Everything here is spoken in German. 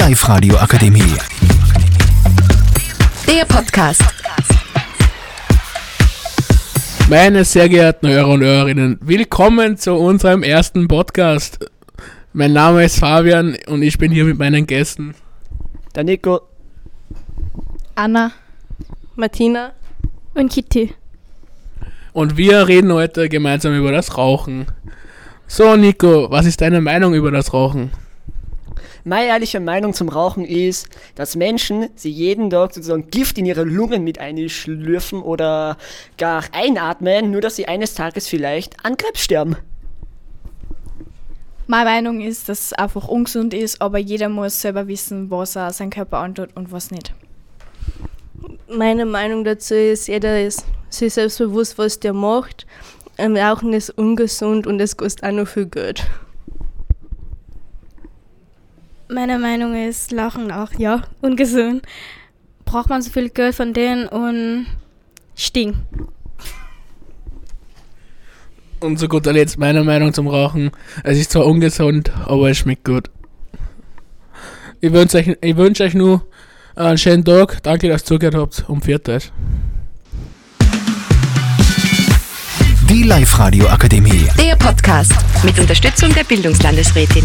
Live-Radio Akademie. Der Podcast. Meine sehr geehrten Hörer und Hörerinnen, willkommen zu unserem ersten Podcast. Mein Name ist Fabian und ich bin hier mit meinen Gästen. Der Nico. Anna Martina. und Kitty. Und wir reden heute gemeinsam über das Rauchen. So, Nico, was ist deine Meinung über das Rauchen? Meine ehrliche Meinung zum Rauchen ist, dass Menschen sie jeden Tag sozusagen Gift in ihre Lungen mit einschlürfen oder gar einatmen, nur dass sie eines Tages vielleicht an Krebs sterben. Meine Meinung ist, dass es einfach ungesund ist, aber jeder muss selber wissen, was er seinem Körper antut und was nicht. Meine Meinung dazu ist, jeder ist sich selbst bewusst, was der macht. Ähm, Rauchen ist ungesund und es kostet auch noch viel Geld. Meine Meinung ist, Lachen auch, ja, ungesund. Braucht man so viel Geld von denen und stinkt. Und zu guter Letzt meine Meinung zum Rauchen. Es ist zwar ungesund, aber es schmeckt gut. Ich wünsche euch, ich wünsch euch nur einen schönen Tag. Danke, dass ihr zugehört habt. Und viert euch. Die Live-Radio Akademie. Der Podcast mit Unterstützung der Bildungslandesrätin.